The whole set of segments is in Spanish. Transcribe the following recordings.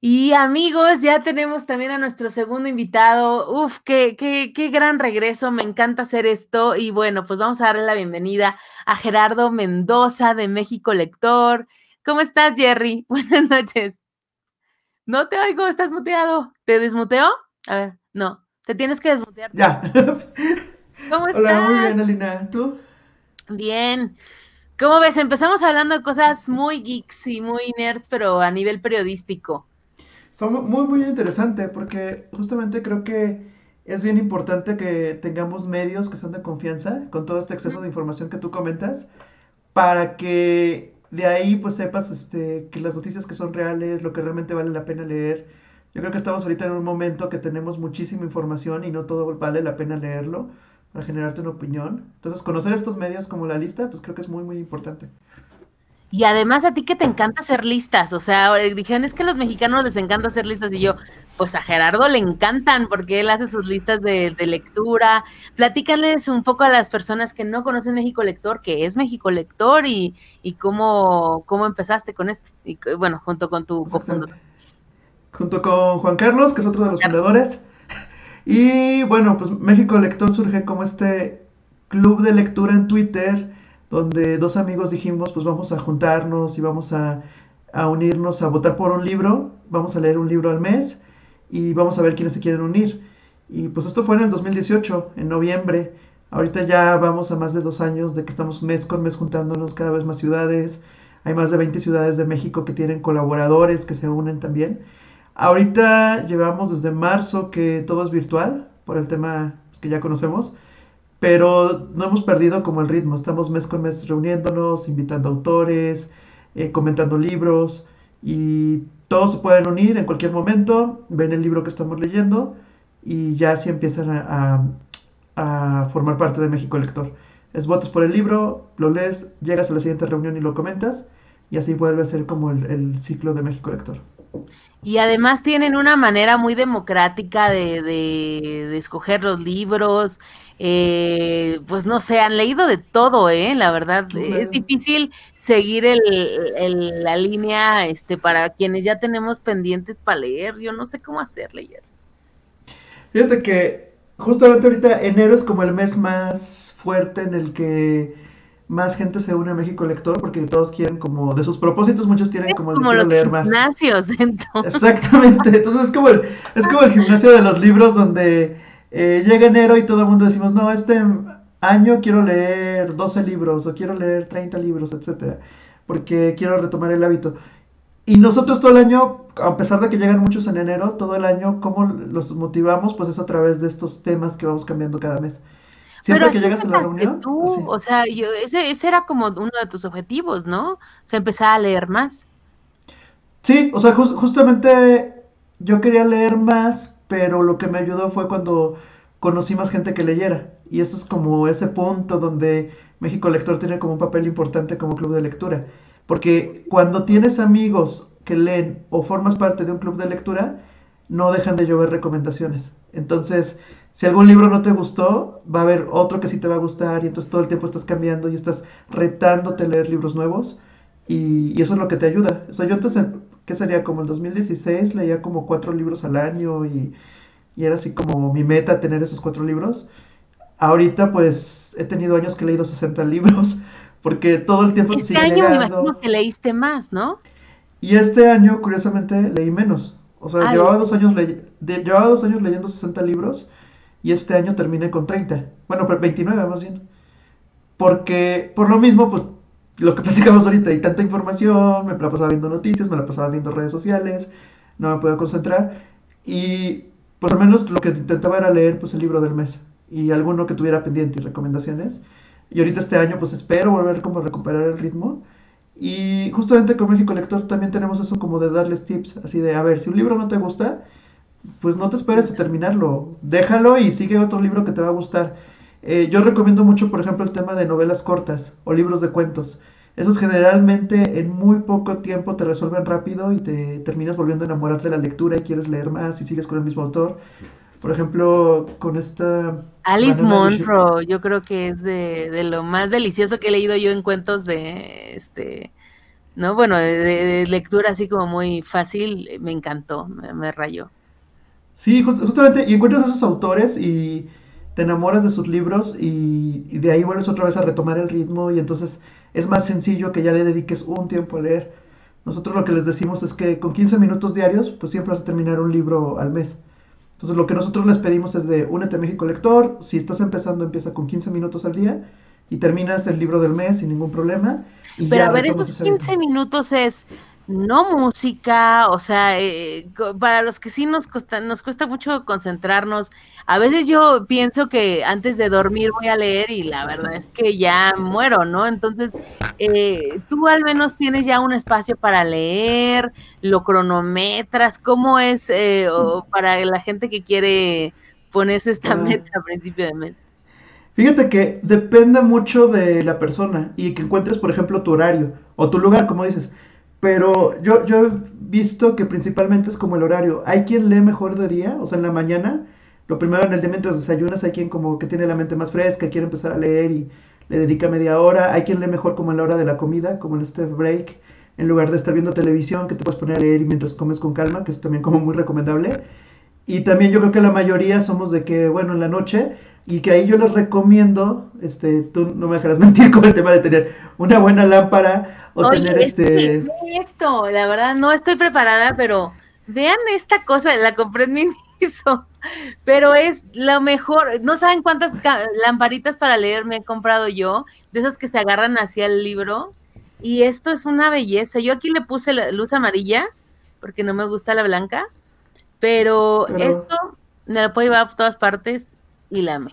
Y amigos, ya tenemos también a nuestro segundo invitado. Uf, qué, qué, qué gran regreso, me encanta hacer esto. Y bueno, pues vamos a darle la bienvenida a Gerardo Mendoza de México Lector. ¿Cómo estás, Jerry? Buenas noches. No te oigo, estás muteado. ¿Te desmuteo? A ver, no, te tienes que desmutear. Ya. ¿Cómo estás? Hola, muy bien, Alina. ¿Tú? Bien. ¿Cómo ves? Empezamos hablando de cosas muy geeks y muy nerds, pero a nivel periodístico. Son muy, muy interesante porque justamente creo que es bien importante que tengamos medios que sean de confianza con todo este exceso de información que tú comentas para que de ahí pues sepas este, que las noticias que son reales, lo que realmente vale la pena leer. Yo creo que estamos ahorita en un momento que tenemos muchísima información y no todo vale la pena leerlo para generarte una opinión. Entonces, conocer estos medios como la lista, pues creo que es muy, muy importante. Y además a ti que te encanta hacer listas, o sea, dijeron, es que a los mexicanos les encanta hacer listas y yo, pues a Gerardo le encantan porque él hace sus listas de, lectura. Platícales un poco a las personas que no conocen México Lector, que es México Lector y, y cómo, cómo empezaste con esto, y bueno, junto con tu cofundador. Junto con Juan Carlos, que es otro de los fundadores. Y bueno, pues México Lector surge como este club de lectura en Twitter donde dos amigos dijimos, pues vamos a juntarnos y vamos a, unirnos a votar por un libro, vamos a leer un libro al mes y vamos a ver quiénes se quieren unir. Y pues esto fue en el 2018, en noviembre. Ahorita ya vamos a más de dos años de que estamos mes con mes juntándonos cada vez más ciudades. Hay más de 20 ciudades de México que tienen colaboradores que se unen también. Ahorita llevamos desde marzo que todo es virtual, por el tema que ya conocemos pero no hemos perdido como el ritmo, estamos mes con mes reuniéndonos, invitando autores, eh, comentando libros y todos se pueden unir en cualquier momento, ven el libro que estamos leyendo y ya así empiezan a, formar parte de México Lector. Es votos por el libro, lo lees, llegas a la siguiente reunión y lo comentas y así vuelve a ser como el ciclo de México Lector. Y además tienen una manera muy democrática de, de, escoger los libros. Eh, pues no sé, han leído de todo, ¿eh? La verdad, es difícil seguir el, la línea este, para quienes ya tenemos pendientes para leer. Yo no sé cómo hacer leer. Fíjate que justamente ahorita enero es como el mes más fuerte en el que más gente se une a México Lector porque todos quieren como de sus propósitos muchos tienen como, como los leer gimnasios entonces. exactamente entonces es como el, es como el gimnasio de los libros donde eh, llega enero y todo el mundo decimos no este año quiero leer 12 libros o quiero leer 30 libros etcétera porque quiero retomar el hábito y nosotros todo el año a pesar de que llegan muchos en enero todo el año cómo los motivamos pues es a través de estos temas que vamos cambiando cada mes Siempre que llegas a la reunión. o sea, yo, ese, ese era como uno de tus objetivos, ¿no? O sea, empezar a leer más. Sí, o sea, justamente yo quería leer más, pero lo que me ayudó fue cuando conocí más gente que leyera. Y eso es como ese punto donde México Lector tiene como un papel importante como club de lectura. Porque cuando tienes amigos que leen o formas parte de un club de lectura, no dejan de llover recomendaciones. Entonces, si algún libro no te gustó, va a haber otro que sí te va a gustar y entonces todo el tiempo estás cambiando y estás retándote a leer libros nuevos y, eso es lo que te ayuda. O sea, yo antes, ¿qué sería? Como el 2016 leía como cuatro libros al año y, era así como mi meta tener esos cuatro libros. Ahorita pues he tenido años que he leído 60 libros porque todo el tiempo... Este año me imagino que leíste más, ¿no? Y este año, curiosamente, leí menos. O sea, llevaba dos, años llevaba dos años leyendo 60 libros y este año terminé con 30. Bueno, pero 29 más bien. Porque por lo mismo, pues lo que platicamos ahorita, hay tanta información, me la pasaba viendo noticias, me la pasaba viendo redes sociales, no me puedo concentrar. Y pues al menos lo que intentaba era leer pues el libro del mes y alguno que tuviera pendiente y recomendaciones. Y ahorita este año pues espero volver como a recuperar el ritmo. Y justamente con México Lector también tenemos eso como de darles tips, así de, a ver, si un libro no te gusta, pues no te esperes a terminarlo, déjalo y sigue otro libro que te va a gustar. Eh, yo recomiendo mucho, por ejemplo, el tema de novelas cortas o libros de cuentos. Esos generalmente en muy poco tiempo te resuelven rápido y te terminas volviendo a enamorar de la lectura y quieres leer más y sigues con el mismo autor. Por ejemplo, con esta... Alice Monroe, yo creo que es de, de, lo más delicioso que he leído yo en cuentos de, este, ¿no? Bueno, de, lectura así como muy fácil, me encantó, me, rayó. Sí, justamente, y encuentras a esos autores y te enamoras de sus libros y, y, de ahí vuelves otra vez a retomar el ritmo y entonces es más sencillo que ya le dediques un tiempo a leer. Nosotros lo que les decimos es que con 15 minutos diarios, pues siempre vas a terminar un libro al mes. Entonces lo que nosotros les pedimos es de únete a México Lector, si estás empezando empieza con 15 minutos al día y terminas el libro del mes sin ningún problema. Pero a ver, esos 15 minutos es no música, o sea, eh, para los que sí nos cuesta, nos cuesta mucho concentrarnos, a veces yo pienso que antes de dormir voy a leer y la verdad es que ya muero, ¿no? Entonces, eh, tú al menos tienes ya un espacio para leer, lo cronometras, ¿cómo es eh, para la gente que quiere ponerse esta ah. meta a principio de mes? Fíjate que depende mucho de la persona y que encuentres, por ejemplo, tu horario o tu lugar, como dices. Pero yo, yo he visto que principalmente es como el horario. Hay quien lee mejor de día, o sea, en la mañana. Lo primero en el día mientras desayunas, hay quien como que tiene la mente más fresca, quiere empezar a leer y le dedica media hora. Hay quien lee mejor como en la hora de la comida, como en este break, en lugar de estar viendo televisión, que te puedes poner a leer mientras comes con calma, que es también como muy recomendable. Y también yo creo que la mayoría somos de que, bueno, en la noche, y que ahí yo les recomiendo, este, tú no me dejarás mentir con el tema de tener una buena lámpara Oye, este... esto, la verdad, no estoy preparada, pero vean esta cosa, la compré en Miniso, pero es lo mejor. No saben cuántas lamparitas para leer me he comprado yo, de esas que se agarran hacia el libro. Y esto es una belleza. Yo aquí le puse la luz amarilla, porque no me gusta la blanca, pero, esto me lo puedo llevar a todas partes y la amé.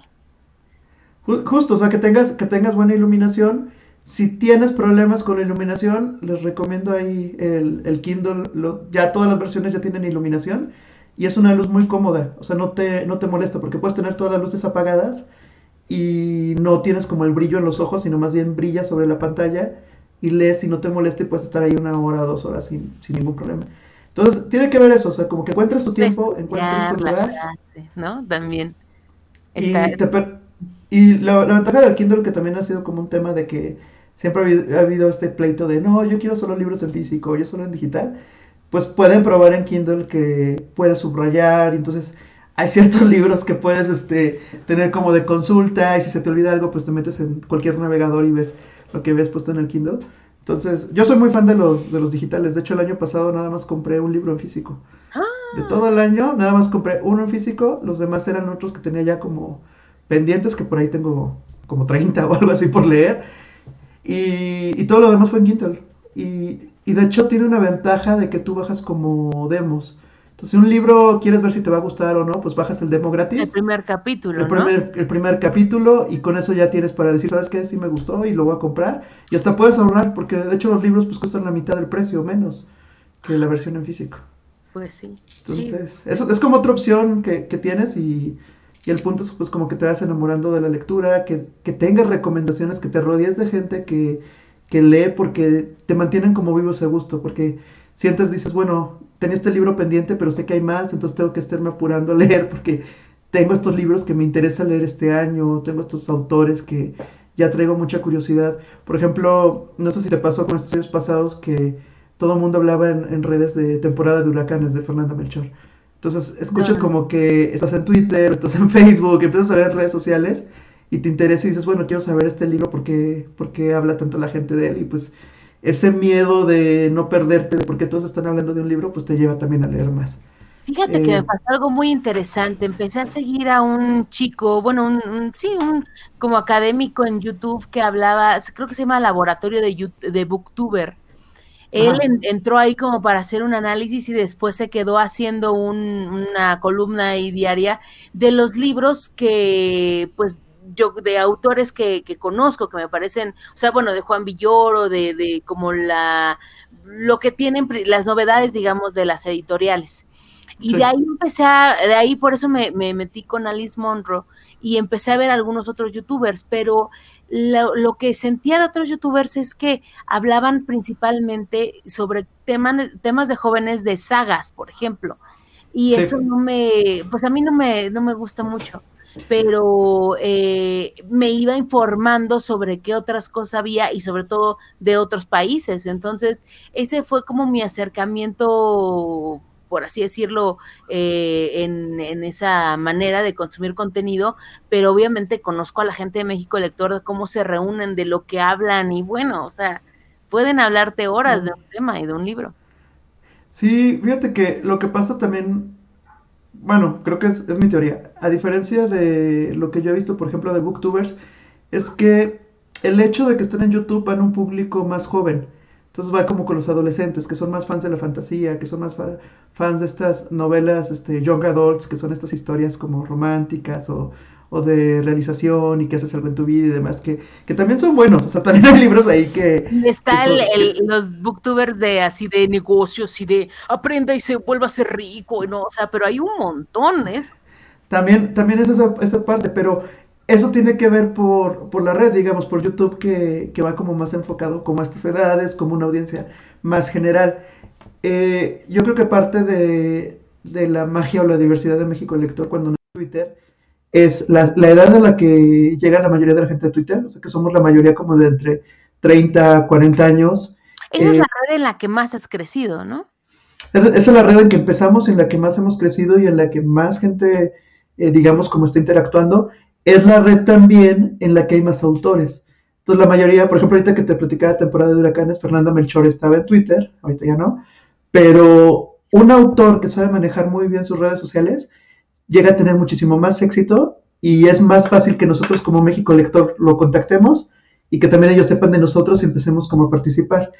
Justo, o sea, que tengas, que tengas buena iluminación si tienes problemas con la iluminación, les recomiendo ahí el, Kindle. ya todas las versiones ya tienen iluminación y es una luz muy cómoda. O sea, no te, no te molesta porque puedes tener todas las luces apagadas y no tienes como el brillo en los ojos, sino más bien brilla sobre la pantalla y lees y no te molesta y puedes estar ahí una hora o dos horas sin, ningún problema. Entonces, tiene que ver eso, o sea, como que encuentres tu tiempo, encuentres tu lugar. ¿no? También. Y, y la, la, ventaja del Kindle que también ha sido como un tema de que siempre ha habido, este pleito de, no, yo quiero solo libros en físico, yo solo en digital, pues pueden probar en Kindle que puedes subrayar, entonces hay ciertos libros que puedes este, tener como de consulta, y si se te olvida algo, pues te metes en cualquier navegador y ves lo que ves puesto en el Kindle. Entonces, yo soy muy fan de los, de los digitales. De hecho, el año pasado nada más compré un libro en físico. De todo el año, nada más compré uno en físico. Los demás eran otros que tenía ya como pendientes, que por ahí tengo como 30 o algo así por leer. Y, todo lo demás fue en Kindle. Y, de hecho tiene una ventaja de que tú bajas como demos. Entonces, si un libro quieres ver si te va a gustar o no, pues bajas el demo gratis. El primer capítulo. El, primer, el primer capítulo, y con eso ya tienes para decir, ¿sabes qué? Sí me gustó y lo voy a comprar. Y hasta puedes ahorrar, porque de hecho los libros pues cuestan la mitad del precio o menos que la versión en físico. Pues sí. Entonces, eso es como otra opción que, que tienes y y el punto es pues como que te vas enamorando de la lectura, que, que tengas recomendaciones, que te rodees de gente que, que lee porque te mantienen como vivos a gusto, porque sientes, dices, bueno, tenía este libro pendiente, pero sé que hay más, entonces tengo que estarme apurando a leer porque tengo estos libros que me interesa leer este año, tengo estos autores que ya traigo mucha curiosidad. Por ejemplo, no sé si te pasó con estos años pasados que todo el mundo hablaba en, en redes de temporada de huracanes de Fernanda Melchor. Entonces escuchas como que estás en Twitter, estás en Facebook, empiezas a ver redes sociales y te interesa y dices, bueno, quiero saber este libro porque, porque habla tanto la gente de él y pues ese miedo de no perderte, de por qué todos están hablando de un libro, pues te lleva también a leer más. Fíjate que me eh, pasó algo muy interesante. Empecé a seguir a un chico, bueno, un, sí, un como académico en YouTube que hablaba, creo que se llama Laboratorio de, de Booktuber. Él entró ahí como para hacer un análisis y después se quedó haciendo una columna ahí diaria de los libros que, pues, yo, de autores que, que, conozco, que me parecen, o sea, bueno, de Juan Villoro, de, de como la, lo que tienen, las novedades, digamos, de las editoriales. Y de ahí empecé a, de ahí por eso me, me, metí con Alice Monroe y empecé a ver algunos otros youtubers, pero lo, que sentía de otros youtubers es que hablaban principalmente sobre temas, temas de jóvenes de sagas, por ejemplo. Y eso no me, pues a mí no me, no me gusta mucho. pero eh, me iba informando sobre qué otras cosas había y sobre todo de otros países. Entonces, ese fue como mi acercamiento por así decirlo, eh, en, en, esa manera de consumir contenido, pero obviamente conozco a la gente de México Lector de cómo se reúnen, de lo que hablan y bueno, o sea, pueden hablarte horas de un tema y de un libro. Sí, fíjate que lo que pasa también, bueno, creo que es, es mi teoría, a diferencia de lo que yo he visto, por ejemplo, de booktubers, es que el hecho de que estén en YouTube van a un público más joven. Entonces va como con los adolescentes, que son más fans de la fantasía, que son más fa fans de estas novelas este, young adults, que son estas historias como románticas o, o, de realización y que haces algo en tu vida y demás, que, que también son buenos. O sea, también hay libros ahí que... Está que son, el, los booktubers de así de negocios y de aprenda y se vuelva a ser rico, ¿no? O sea, pero hay un montón, ¿es? También, también es esa, esa parte, pero eso tiene que ver por, por la red, digamos, por YouTube, que, que, va como más enfocado como a estas edades, como una audiencia más general. Eh, yo creo que parte de, de, la magia o la diversidad de México Lector cuando no es Twitter es la, la, edad a la que llega la mayoría de la gente de Twitter, o sea que somos la mayoría como de entre 30, 40 años. Esa eh, es la red en la que más has crecido, ¿no? Esa es la red en que empezamos, en la que más hemos crecido y en la que más gente, eh, digamos, como está interactuando es la red también en la que hay más autores. Entonces la mayoría, por ejemplo, ahorita que te platicaba de temporada de huracanes, Fernanda Melchor estaba en Twitter, ahorita ya no, pero un autor que sabe manejar muy bien sus redes sociales llega a tener muchísimo más éxito y es más fácil que nosotros como México Lector lo contactemos y que también ellos sepan de nosotros y empecemos como a participar.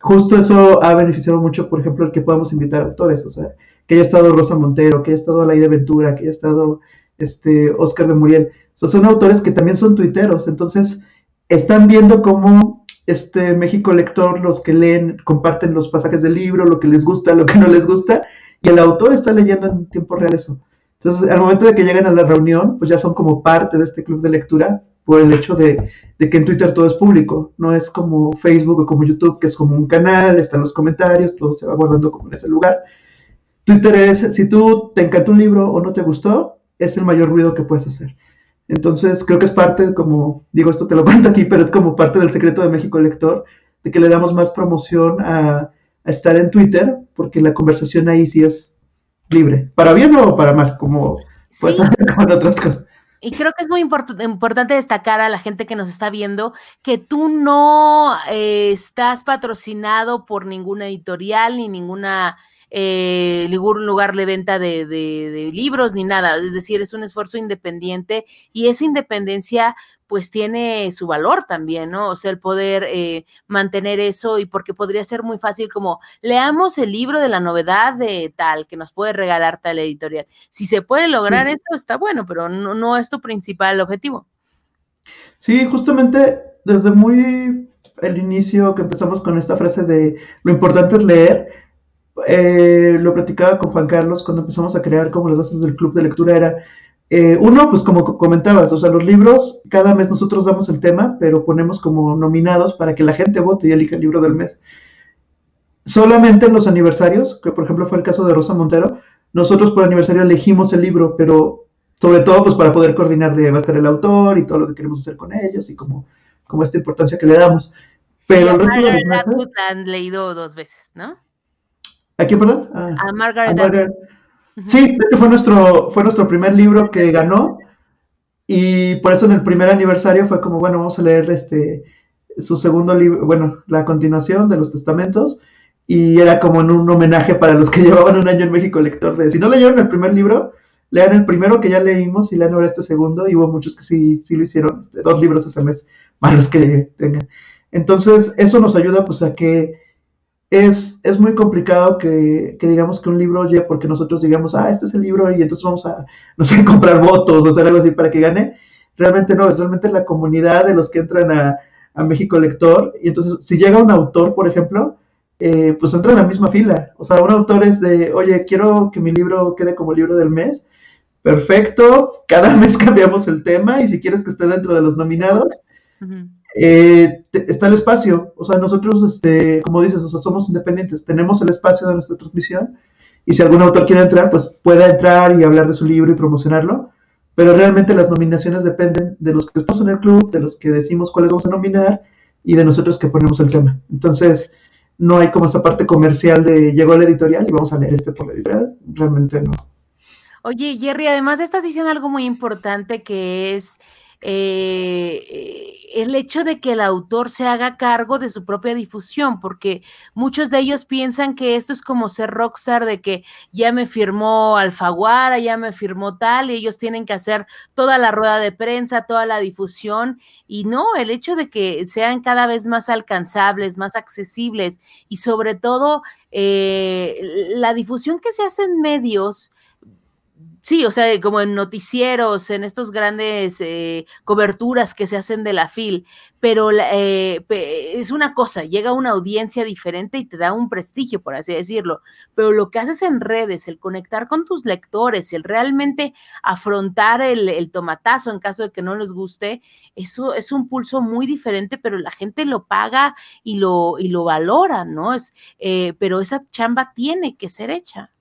Justo eso ha beneficiado mucho, por ejemplo, el que podamos invitar autores, o sea, que haya estado Rosa Montero, que haya estado Laida Ventura, que haya estado este, Oscar de Muriel son autores que también son tuiteros, entonces están viendo cómo este México lector, los que leen, comparten los pasajes del libro, lo que les gusta, lo que no les gusta, y el autor está leyendo en tiempo real eso. Entonces, al momento de que llegan a la reunión, pues ya son como parte de este club de lectura por el hecho de, de, que en Twitter todo es público, no es como Facebook o como YouTube, que es como un canal, están los comentarios, todo se va guardando como en ese lugar. Twitter es, si tú te encantó un libro o no te gustó, es el mayor ruido que puedes hacer. Entonces, creo que es parte, como digo, esto te lo cuento aquí, pero es como parte del secreto de México Lector, de que le damos más promoción a, a estar en Twitter, porque la conversación ahí sí es libre, para bien o para mal, como puede sí. con otras cosas. Y creo que es muy import importante destacar a la gente que nos está viendo que tú no eh, estás patrocinado por ninguna editorial ni ninguna eh, ningún lugar de venta de, de, de, libros ni nada. Es decir, es un esfuerzo independiente y esa independencia pues tiene su valor también, ¿no? O sea, el poder eh, mantener eso y porque podría ser muy fácil como leamos el libro de la novedad de tal que nos puede regalar tal editorial. Si se puede lograr sí. eso, está bueno, pero no, no es tu principal objetivo. Sí, justamente desde muy el inicio que empezamos con esta frase de lo importante es leer, eh, lo platicaba con Juan Carlos cuando empezamos a crear como las bases del club de lectura, era eh, uno, pues como comentabas, o sea, los libros, cada mes nosotros damos el tema, pero ponemos como nominados para que la gente vote y elija el libro del mes. Solamente en los aniversarios, que por ejemplo fue el caso de Rosa Montero, nosotros por aniversario elegimos el libro, pero sobre todo pues para poder coordinar de va a estar el autor y todo lo que queremos hacer con ellos y como, como esta importancia que le damos. Pero Margaret Atwood la han leído dos veces, ¿no? ¿A quién, perdón? Ah, a Margaret, a Margaret. Sí, este fue nuestro, fue nuestro primer libro que ganó y por eso en el primer aniversario fue como, bueno, vamos a leer este, su segundo libro, bueno, la continuación de los testamentos y era como en un homenaje para los que llevaban un año en México lector de, si no leyeron el primer libro, lean el primero que ya leímos y lean ahora este segundo y hubo muchos que sí, sí lo hicieron, este, dos libros ese mes, más los que tengan. Entonces, eso nos ayuda pues a que es, es muy complicado que, que, digamos que un libro oye porque nosotros digamos, ah, este es el libro y entonces vamos a, no sé, comprar votos o hacer algo así para que gane. Realmente no, es realmente la comunidad de los que entran a, a México Lector. Y entonces, si llega un autor, por ejemplo, eh, pues entra en la misma fila. O sea, un autor es de, oye, quiero que mi libro quede como libro del mes. Perfecto, cada mes cambiamos el tema y si quieres que esté dentro de los nominados, eh, está el espacio, o sea, nosotros, este, como dices, o sea, somos independientes, tenemos el espacio de nuestra transmisión y si algún autor quiere entrar, pues pueda entrar y hablar de su libro y promocionarlo, pero realmente las nominaciones dependen de los que estamos en el club, de los que decimos cuáles vamos a nominar y de nosotros que ponemos el tema. Entonces, no hay como esta parte comercial de llegó la editorial y vamos a leer este por la editorial, realmente no. Oye, Jerry, además estás diciendo algo muy importante que es eh, el hecho de que el autor se haga cargo de su propia difusión, porque muchos de ellos piensan que esto es como ser rockstar, de que ya me firmó Alfaguara, ya me firmó tal, y ellos tienen que hacer toda la rueda de prensa, toda la difusión, y no, el hecho de que sean cada vez más alcanzables, más accesibles, y sobre todo eh, la difusión que se hace en medios, Sí, o sea, como en noticieros, en estos grandes eh, coberturas que se hacen de la FIL, pero eh, es una cosa, llega una audiencia diferente y te da un prestigio, por así decirlo, pero lo que haces en redes, el conectar con tus lectores, el realmente afrontar el, tomatazo en caso de que no les guste, eso es un pulso muy diferente, pero la gente lo paga y lo, y lo valora, ¿no? Es, eh, pero esa chamba tiene que ser hecha.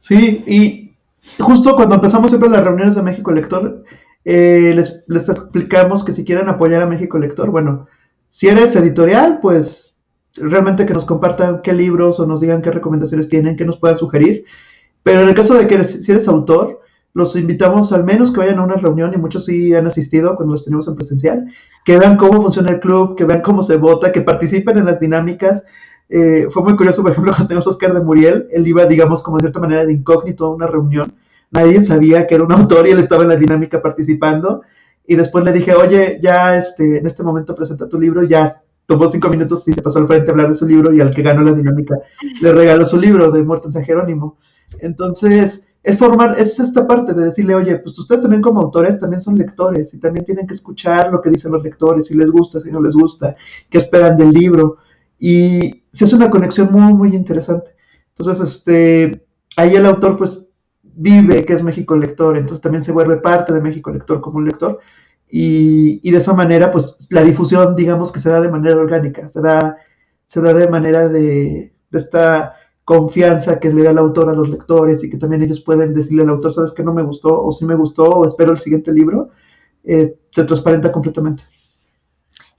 Sí, y justo cuando empezamos siempre las reuniones de México Lector, eh, les, les, explicamos que si quieren apoyar a México Lector, bueno, si eres editorial, pues realmente que nos compartan qué libros o nos digan qué recomendaciones tienen, qué nos puedan sugerir. Pero en el caso de que eres, si eres autor, los invitamos al menos que vayan a una reunión y muchos sí han asistido cuando los tenemos en presencial, que vean cómo funciona el club, que vean cómo se vota, que participen en las dinámicas. Eh, fue muy curioso, por ejemplo, cuando tenemos Oscar de Muriel, él iba, digamos, como de cierta manera de incógnito a una reunión. Nadie sabía que era un autor y él estaba en la dinámica participando. Y después le dije, oye, ya este, en este momento presenta tu libro, ya tomó cinco minutos y se pasó al frente a hablar de su libro y al que ganó la dinámica le regaló su libro de Muerte en San Jerónimo. Entonces, es formar, es esta parte de decirle, oye, pues ustedes también como autores también son lectores y también tienen que escuchar lo que dicen los lectores, si les gusta, si no les gusta, qué esperan del libro. Y se hace una conexión muy, muy interesante. Entonces, este, ahí el autor pues vive que es México Lector, entonces también se vuelve parte de México Lector como un lector. Y, y, de esa manera, pues la difusión, digamos que se da de manera orgánica, se da, se da de manera de, de esta confianza que le da el autor a los lectores y que también ellos pueden decirle al autor, sabes que no me gustó, o si me gustó, o espero el siguiente libro, eh, se transparenta completamente.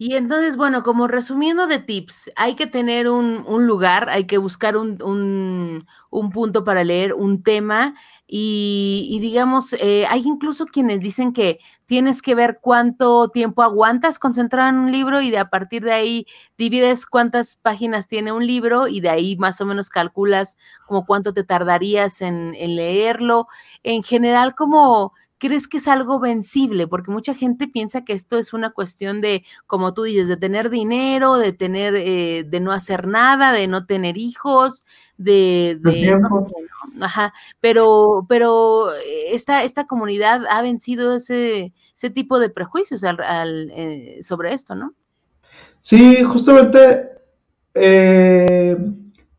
Y entonces, bueno, como resumiendo de tips, hay que tener un, lugar, hay que buscar un, punto para leer, un tema, y, digamos, eh, hay incluso quienes dicen que tienes que ver cuánto tiempo aguantas concentrado en un libro y de a partir de ahí divides cuántas páginas tiene un libro y de ahí más o menos calculas como cuánto te tardarías en leerlo. En general, como crees que es algo vencible? Porque mucha gente piensa que esto es una cuestión de, como tú dices, de tener dinero, de tener, eh, de no hacer nada, de no tener hijos, de, ajá, pero, pero esta, esta comunidad ha vencido ese, ese tipo de prejuicios al, eh, sobre esto, ¿no? Sí, justamente eh,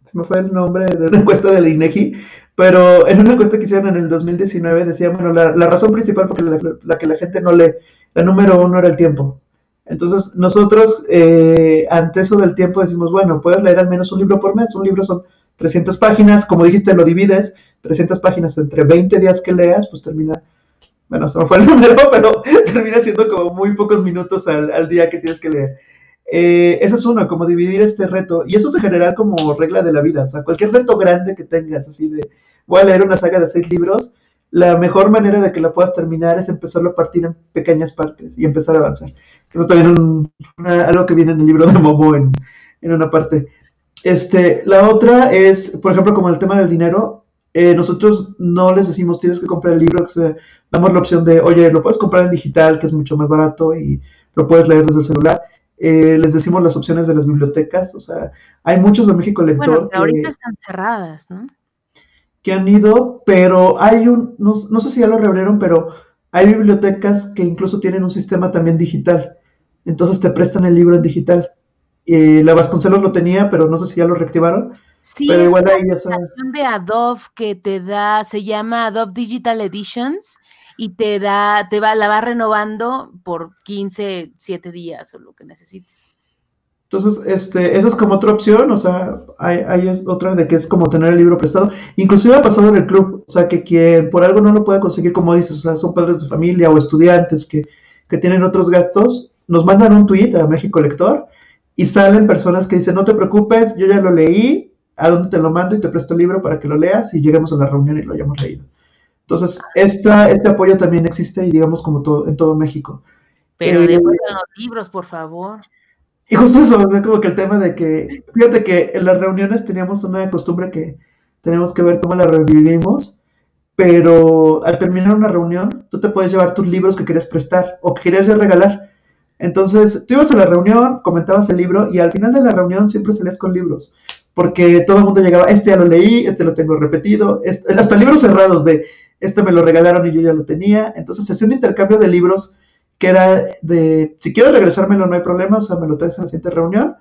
se me fue el nombre de una encuesta de la INEGI, pero en una encuesta que hicieron en el 2019 decía, bueno, la, razón principal por la, que la gente no lee, la número uno era el tiempo. Entonces, nosotros, eh, ante eso del tiempo, decimos, bueno, puedes leer al menos un libro por mes. Un libro son 300 páginas, como dijiste, lo divides, 300 páginas entre 20 días que leas, pues termina, bueno, se me fue el número, pero termina siendo como muy pocos minutos al, al día que tienes que leer. Eh, esa es una, como dividir este reto. Y eso se genera como regla de la vida. O sea, cualquier reto grande que tengas, así de, voy a leer una saga de seis libros, la mejor manera de que la puedas terminar es empezarlo a partir en pequeñas partes y empezar a avanzar. Eso también es algo que viene en el libro de Momo en, en, una parte. Este, la otra es, por ejemplo, como el tema del dinero, eh, nosotros no les decimos tienes que comprar el libro, damos la opción de, oye, lo puedes comprar en digital, que es mucho más barato y lo puedes leer desde el celular eh, les decimos las opciones de las bibliotecas, o sea, hay muchos de México Lector. Bueno, que ahorita están cerradas, ¿no? Que han ido, pero hay un, no, sé si ya lo reabrieron, pero hay bibliotecas que incluso tienen un sistema también digital. Entonces te prestan el libro en digital. Eh, la Vasconcelos lo tenía, pero no sé si ya lo reactivaron. Sí, pero igual ahí ya son... de Adobe que te da, se llama Adobe Digital Editions y te da, te va, la va renovando por 15, 7 días o lo que necesites. Entonces, este, esa es como otra opción, o sea, hay, hay, otra de que es como tener el libro prestado. Inclusive ha pasado en el club, o sea, que quien por algo no lo puede conseguir, como dices, o sea, son padres de familia o estudiantes que, que tienen otros gastos, nos mandan un tweet a México Lector y salen personas que dicen, no te preocupes, yo ya lo leí, ¿a dónde te lo mando y te presto el libro para que lo leas y lleguemos a la reunión y lo hayamos leído? Entonces, esta, este apoyo también existe y digamos como todo, en todo México. Pero eh, devuelvan los libros, por favor. Y justo eso, como que el tema de que, fíjate que en las reuniones teníamos una costumbre que tenemos que ver cómo la revivimos, pero al terminar una reunión, tú te puedes llevar tus libros que querías prestar o que querías ya regalar. Entonces, tú ibas a la reunión, comentabas el libro y al final de la reunión siempre salías con libros, porque todo el mundo llegaba, este ya lo leí, este lo tengo repetido, este, hasta libros cerrados de, este me lo regalaron y yo ya lo tenía. Entonces, hacía un intercambio de libros que era de, si quiero regresármelo no hay problema, o sea, me lo traes en la siguiente reunión,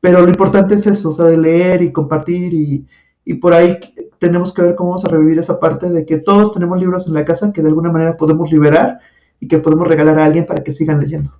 pero lo importante es eso, o sea, de leer y compartir y, y por ahí tenemos que ver cómo vamos a revivir esa parte de que todos tenemos libros en la casa que de alguna manera podemos liberar y que podemos regalar a alguien para que sigan leyendo.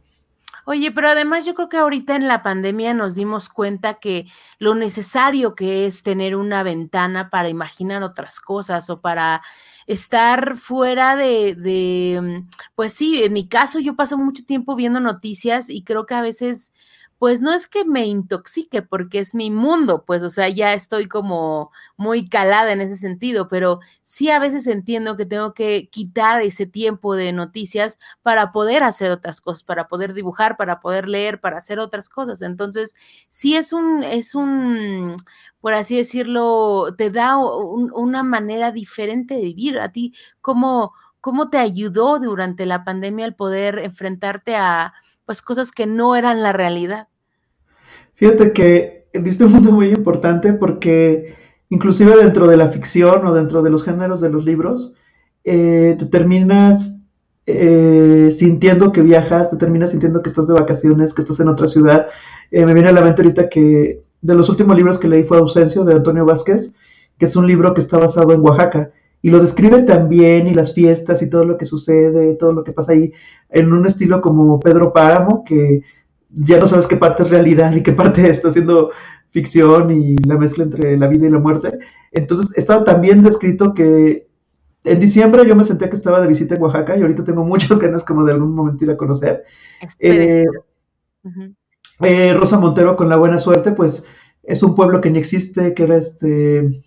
Oye, pero además yo creo que ahorita en la pandemia nos dimos cuenta que lo necesario que es tener una ventana para imaginar otras cosas o para estar fuera de, de, mm, pues sí, en mi caso yo paso mucho tiempo viendo noticias y creo que a veces pues no es que me intoxique porque es mi mundo, pues, o sea, ya estoy como muy calada en ese sentido, pero sí a veces entiendo que tengo que quitar ese tiempo de noticias para poder hacer otras cosas, para poder dibujar, para poder leer, para hacer otras cosas. Entonces, sí es un, es un, por así decirlo, te da una manera diferente de vivir. A ti, ¿cómo, cómo te ayudó durante la pandemia el poder enfrentarte a pues cosas que no eran la realidad. Fíjate que diste un punto muy importante porque inclusive dentro de la ficción o dentro de los géneros de los libros, eh, te terminas eh, sintiendo que viajas, te terminas sintiendo que estás de vacaciones, que estás en otra ciudad. Eh, me viene a la mente ahorita que de los últimos libros que leí fue Ausencio de Antonio Vázquez, que es un libro que está basado en Oaxaca y lo describe también y las fiestas y todo lo que sucede, todo lo que pasa ahí, en un estilo como Pedro Páramo, que ya no sabes qué parte es realidad y qué parte está haciendo ficción y la mezcla entre la vida y la muerte. Entonces estaba también descrito que en diciembre yo me senté que estaba de visita en Oaxaca y ahorita tengo muchas ganas como de algún momento ir a conocer. Eh, eh, Rosa Montero con la buena suerte, pues es un pueblo que ni existe, que era este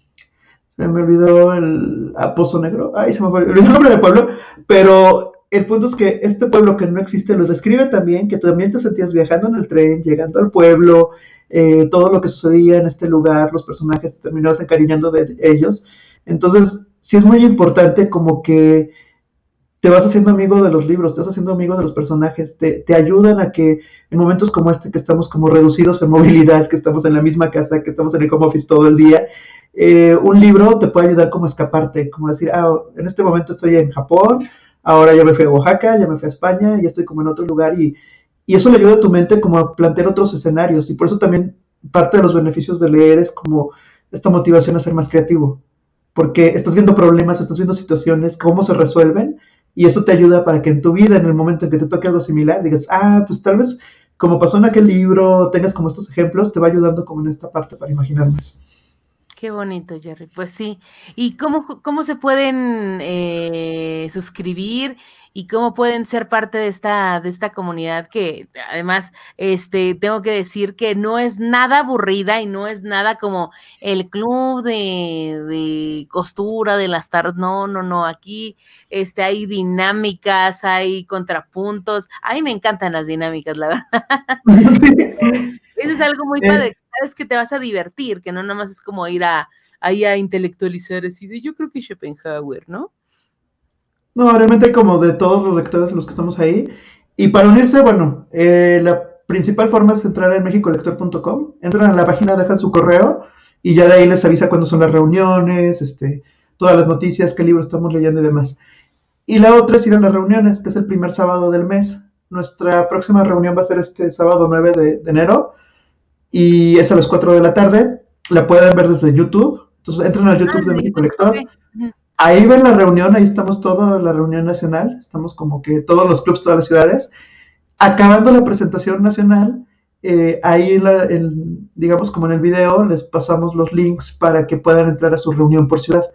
me olvidó el Pozo Negro, ay, se me olvidó el nombre del pueblo, pero el punto es que este pueblo que no existe lo describe también, que también te sentías viajando en el tren, llegando al pueblo, eh, todo lo que sucedía en este lugar, los personajes te terminabas encariñando de ellos. Entonces, sí es muy importante como que te vas haciendo amigo de los libros, te vas haciendo amigo de los personajes, te, te, ayudan a que en momentos como este, que estamos como reducidos en movilidad, que estamos en la misma casa, que estamos en el home office todo el día, eh, un libro te puede ayudar como a escaparte, como decir, ah, en este momento estoy en Japón, ahora ya me fui a Oaxaca, ya me fui a España, ya estoy como en otro lugar y, y eso le ayuda a tu mente como a plantear otros escenarios y por eso también parte de los beneficios de leer es como esta motivación a ser más creativo, porque estás viendo problemas, estás viendo situaciones, cómo se resuelven y eso te ayuda para que en tu vida, en el momento en que te toque algo similar, digas, ah, pues tal vez como pasó en aquel libro, tengas como estos ejemplos, te va ayudando como en esta parte para imaginar más. Qué bonito, Jerry. Pues sí. ¿Y cómo, cómo se pueden eh, suscribir y cómo pueden ser parte de esta, de esta comunidad que además, este, tengo que decir que no es nada aburrida y no es nada como el club de, de costura de las tardes. No, no, no. Aquí este, hay dinámicas, hay contrapuntos. A mí me encantan las dinámicas, la verdad. Eso es algo muy padre es que te vas a divertir, que no nada más es como ir a, ahí a intelectualizar así de yo creo que Schopenhauer, ¿no? No, realmente hay como de todos los lectores los que estamos ahí. Y para unirse, bueno, eh, la principal forma es entrar en mexicolector.com, entran a la página, dejan su correo y ya de ahí les avisa cuándo son las reuniones, este, todas las noticias, qué libro estamos leyendo y demás. Y la otra es ir a las reuniones, que es el primer sábado del mes. Nuestra próxima reunión va a ser este sábado 9 de enero y es a las 4 de la tarde. La pueden ver desde YouTube. Entonces entran al YouTube de México Lector. Ahí ven la reunión, ahí estamos todos, la reunión nacional. Estamos como que todos los clubes, todas las ciudades. Acabando la presentación nacional, eh, ahí, digamos como en el video, les pasamos los links para que puedan entrar a su reunión por ciudad.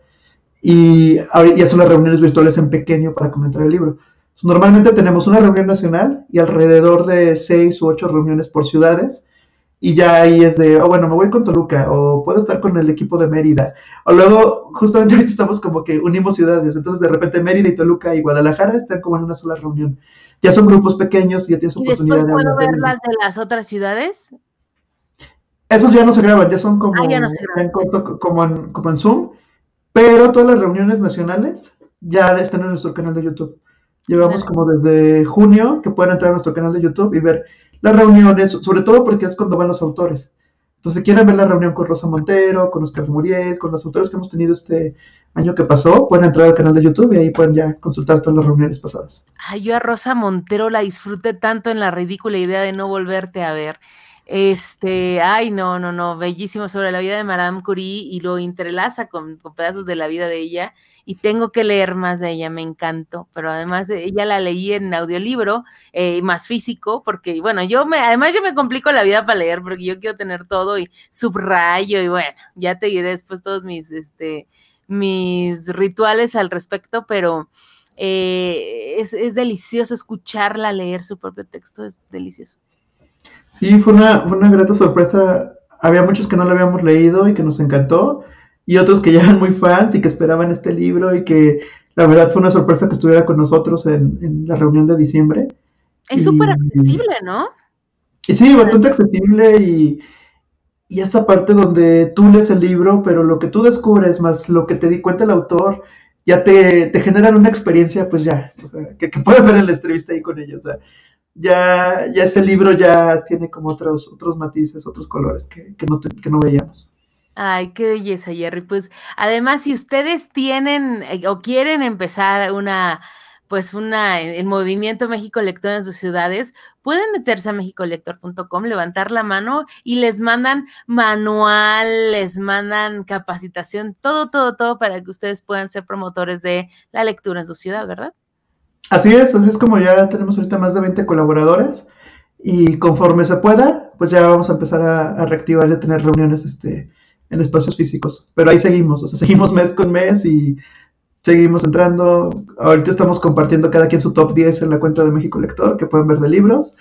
Y, y hacen las reuniones virtuales en pequeño para comentar el libro. Normalmente tenemos una reunión nacional y alrededor de seis u ocho reuniones por ciudades. Y ya ahí es de, oh, bueno, me voy con Toluca o puedo estar con el equipo de Mérida. O luego, justamente ahorita estamos como que unimos ciudades. Entonces, de repente, Mérida y Toluca y Guadalajara están como en una sola reunión. Ya son grupos pequeños y ya tienes oportunidad después puedo ver las de las otras ciudades? Esos ya no se graban, ya son como, ah, En como, en, como en Zoom. Pero todas las reuniones nacionales ya están en nuestro canal de YouTube. Llevamos como desde junio que pueden entrar a nuestro canal de YouTube y ver las reuniones, sobre todo porque es cuando van los autores. Entonces, quieren ver la reunión con Rosa Montero, con Oscar Muriel, con los autores que hemos tenido este año que pasó, pueden entrar al canal de YouTube y ahí pueden ya consultar todas las reuniones pasadas. Ay, yo a Rosa Montero la disfruté tanto en la ridícula idea de no volverte a ver. Este, ay, no, no, no, bellísimo sobre la vida de Madame Curie y lo entrelaza con, pedazos de la vida de ella y tengo que leer más de ella, me encantó, pero además ella la leí en audiolibro, eh, más físico, porque bueno, yo me, además yo me complico la vida para leer porque yo quiero tener todo y subrayo y bueno, ya te diré después todos mis, este, mis rituales al respecto, pero... Eh, es, es delicioso escucharla leer su propio texto, es delicioso. Sí, fue una, fue una grata sorpresa. Había muchos que no lo habíamos leído y que nos encantó, y otros que ya eran muy fans y que esperaban este libro y que la verdad fue una sorpresa que estuviera con nosotros en, la reunión de diciembre. Es súper accesible, ¿no? Y sí, bastante accesible y, y esa parte donde tú lees el libro, pero lo que tú descubres más lo que te di cuenta el autor, ya te, te generan una experiencia, pues ya, o sea, que, que puedes ver en la entrevista ahí con ellos. O sea, ya, ya ese libro ya tiene como otros, otros matices, otros colores que, que, no, que no veíamos. Ay, qué belleza, Jerry. Pues además, si ustedes tienen eh, o quieren empezar una, pues una, el movimiento México Lector en sus ciudades, pueden meterse a mexicolector.com, levantar la mano y les mandan manual, les mandan capacitación, todo, todo, todo para que ustedes puedan ser promotores de la lectura en su ciudad, ¿verdad? Así es, así es como ya tenemos ahorita más de 20 colaboradores y conforme se pueda, pues ya vamos a empezar a, reactivar y a tener reuniones este, en espacios físicos. Pero ahí seguimos, o sea, seguimos mes con mes y seguimos entrando. Ahorita estamos compartiendo cada quien su top 10 en la cuenta de México Lector, que pueden ver de libros.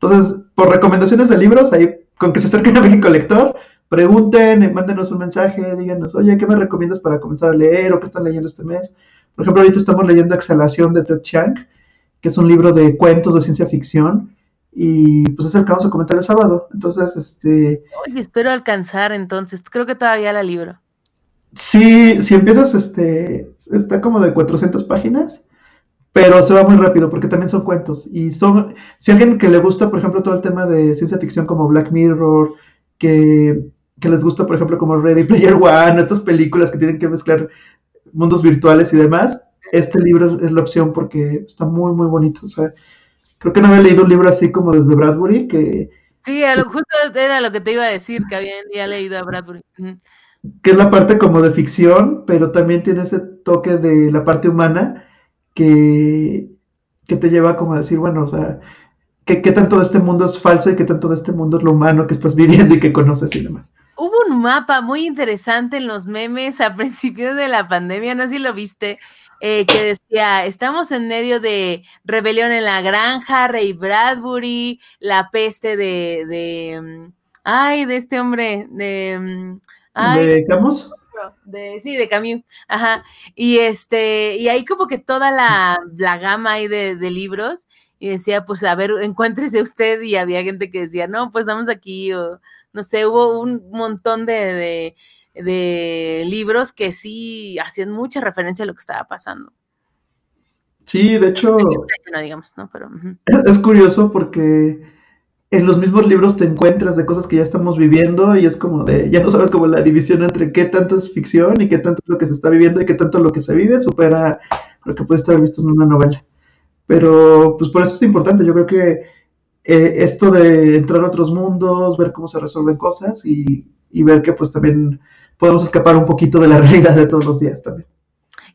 Entonces, por recomendaciones de libros, ahí con que se acerquen a México Lector, pregunten, mándenos un mensaje, díganos, oye, ¿qué me recomiendas para comenzar a leer o qué están leyendo este mes? Por ejemplo, ahorita estamos leyendo Exhalación de Ted Chiang, que es un libro de cuentos de ciencia ficción. Y pues es el que vamos a comentar el sábado. Entonces, este. Oye, espero alcanzar entonces. Creo que todavía la libro. Sí, si empiezas, este. Está como de 400 páginas. Pero se va muy rápido porque también son cuentos. Y son. Si alguien que le gusta, por ejemplo, todo el tema de ciencia ficción como Black Mirror, que, que les gusta, por ejemplo, como Ready Player One, estas películas que tienen que mezclar mundos virtuales y demás, este libro es, la opción porque está muy, muy bonito. O sea, creo que no había leído un libro así como desde Bradbury que... Sí, justo era lo que te iba a decir, que había ya leído a Bradbury. Que es la parte como de ficción, pero también tiene ese toque de la parte humana que, que te lleva como a decir, bueno, o sea, ¿qué, qué tanto de este mundo es falso y qué tanto de este mundo es lo humano que estás viviendo y que conoces y demás hubo un mapa muy interesante en los memes a principios de la pandemia, no sé si lo viste, eh, que decía, estamos en medio de rebelión en la granja, Ray Bradbury, la peste de, de mm, ay, de este hombre, de... Mm, ¿De Camus? De, sí, de Camus, ajá, y este, y ahí como que toda la, la gama ahí de, de libros, y decía, pues a ver, encuéntrese usted, y había gente que decía, no, pues estamos aquí, o no sé, hubo un montón de, libros que sí hacían mucha referencia a lo que estaba pasando. Sí, de hecho, digamos, ¿no? Pero, es, curioso porque en los mismos libros te encuentras de cosas que ya estamos viviendo y es como de, ya no sabes como la división entre qué tanto es ficción y qué tanto es lo que se está viviendo y qué tanto lo que se vive supera lo que puede estar visto en una novela. Pero pues por eso es importante, yo creo que eh, esto de entrar a otros mundos, ver cómo se resuelven cosas y, ver que pues también podemos escapar un poquito de la realidad de todos los días también.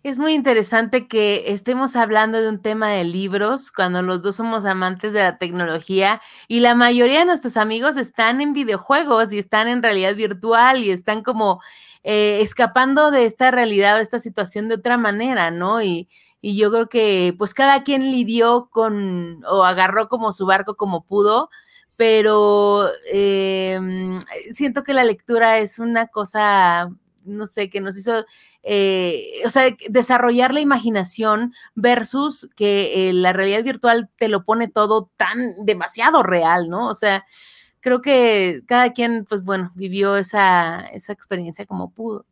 Es muy interesante que estemos hablando de un tema de libros cuando los dos somos amantes de la tecnología y la mayoría de nuestros amigos están en videojuegos y están en realidad virtual y están como eh, escapando de esta realidad o esta situación de otra manera, ¿no? Y, y yo creo que pues cada quien lidió con o agarró como su barco como pudo, pero em, siento que la lectura es una cosa no sé, que nos hizo, eh, o sea, desarrollar la imaginación versus que eh, la realidad virtual te lo pone todo tan demasiado real, ¿no? O sea, creo que cada quien, pues bueno, vivió esa, esa experiencia como pudo.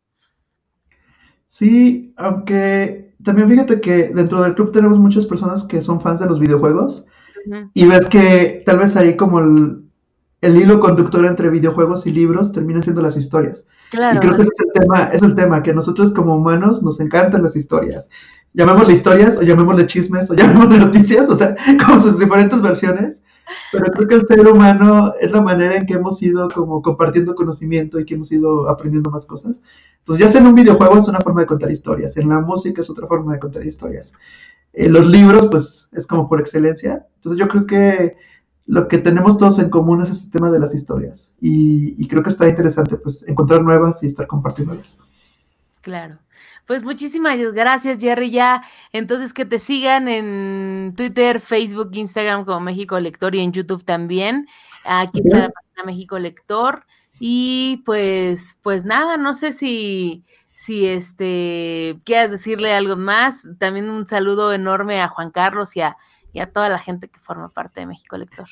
Sí, aunque también fíjate que dentro del club tenemos muchas personas que son fans de los videojuegos y ves que tal vez ahí como el, el hilo conductor entre videojuegos y libros termina siendo las historias. y creo que ese es el tema, es el tema, que nosotros como humanos nos encantan las historias. Llamémosle historias, o llamémosle chismes, o llamémosle noticias, o sea, como sus diferentes versiones. Pero creo que el ser humano es la manera en que hemos ido como compartiendo conocimiento y que hemos ido aprendiendo más cosas. Entonces, ya sea en un videojuego es una forma de contar historias, en la música es otra forma de contar historias. En los libros, pues, es como por excelencia. Entonces, yo creo que lo que tenemos todos en común es este tema de las historias. Y, creo que está interesante pues encontrar nuevas y estar compartiéndolas. Claro. Pues muchísimas gracias, Jerry. Ya, entonces que te sigan en Twitter, Facebook, Instagram como México Lector y en YouTube también. Aquí está la página México Lector. Y pues, pues nada, no sé si, si este quieras decirle algo más. También un saludo enorme a Juan Carlos y a y a toda la gente que forma parte de México Lector.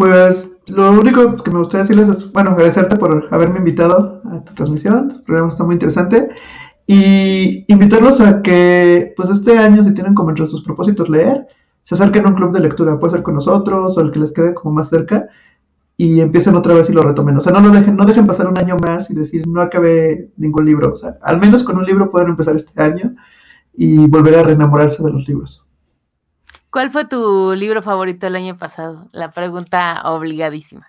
Pues lo único que me gustaría decirles es, bueno, agradecerte por haberme invitado a tu transmisión, tu programa está muy interesante, y invitarlos a que, pues este año, si tienen como entre sus propósitos leer, se acerquen a un club de lectura, puede ser con nosotros o el que les quede como más cerca, y empiecen otra vez y lo retomen. O sea, no lo dejen, no dejen pasar un año más y decir, no acabé ningún libro. O sea, al menos con un libro pueden empezar este año y volver a reenamorarse de los libros. ¿Cuál fue tu libro favorito el año pasado? La pregunta obligadísima.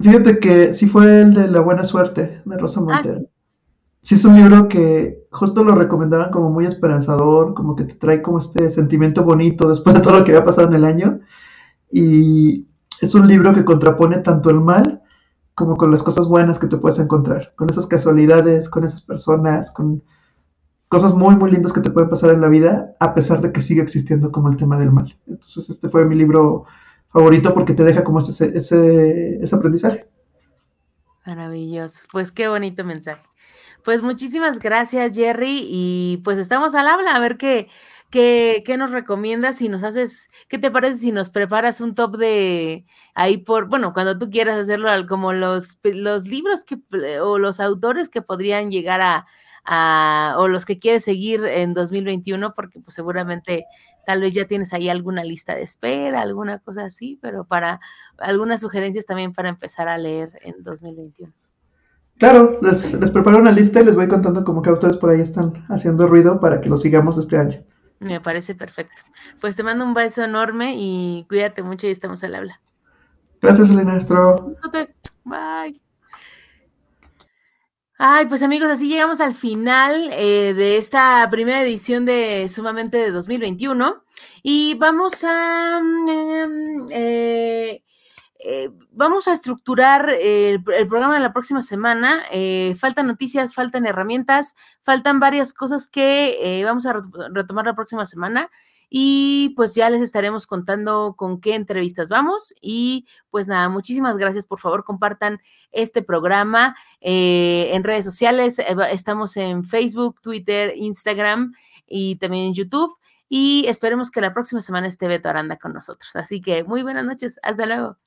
Fíjate que sí fue el de La Buena Suerte, de Rosa ah, Montero. sí. es un libro que justo lo recomendaban como muy esperanzador, como que te trae como este sentimiento bonito después de todo lo que había pasado en el año. Y es un libro que contrapone tanto el mal como con las cosas buenas que te puedes encontrar, con esas casualidades, con esas personas, con cosas muy, muy lindas que te pueden pasar en la vida, a pesar de que sigue existiendo como el tema del mal. Entonces, este fue mi libro favorito porque te deja como ese, ese, ese aprendizaje. Maravilloso. Pues qué bonito mensaje. Pues muchísimas gracias, Jerry, y pues estamos al habla, a ver qué, qué, qué nos recomiendas, si nos haces, ¿qué te parece si nos preparas un top de ahí por, bueno, cuando tú quieras hacerlo, como los, los libros que, o los autores que podrían llegar a, o los que quieres seguir en 2021, porque pues seguramente tal vez ya tienes ahí alguna lista de espera, alguna cosa así, pero para algunas sugerencias también para empezar a leer en 2021. Claro, les, les preparo una lista y les voy contando como que autores por ahí están haciendo ruido para que lo sigamos este año. Me parece perfecto. Pues te mando un beso enorme y cuídate mucho y estamos al habla. Gracias, Elena. Bye. Ay, pues amigos, así llegamos al final eh, de esta primera edición de Sumamente de 2021 y vamos a mm, eh, eh, vamos a estructurar el, programa de la próxima semana. faltan noticias, faltan herramientas, faltan varias cosas que vamos a retomar la próxima semana y pues ya les estaremos contando con qué entrevistas vamos. Y pues nada, muchísimas gracias. Por favor, compartan este programa eh, en redes sociales. Eh, estamos en Facebook, Twitter, Instagram y también en YouTube. Y esperemos que la próxima semana esté Beto Aranda con nosotros. Así que muy buenas noches. Hasta luego.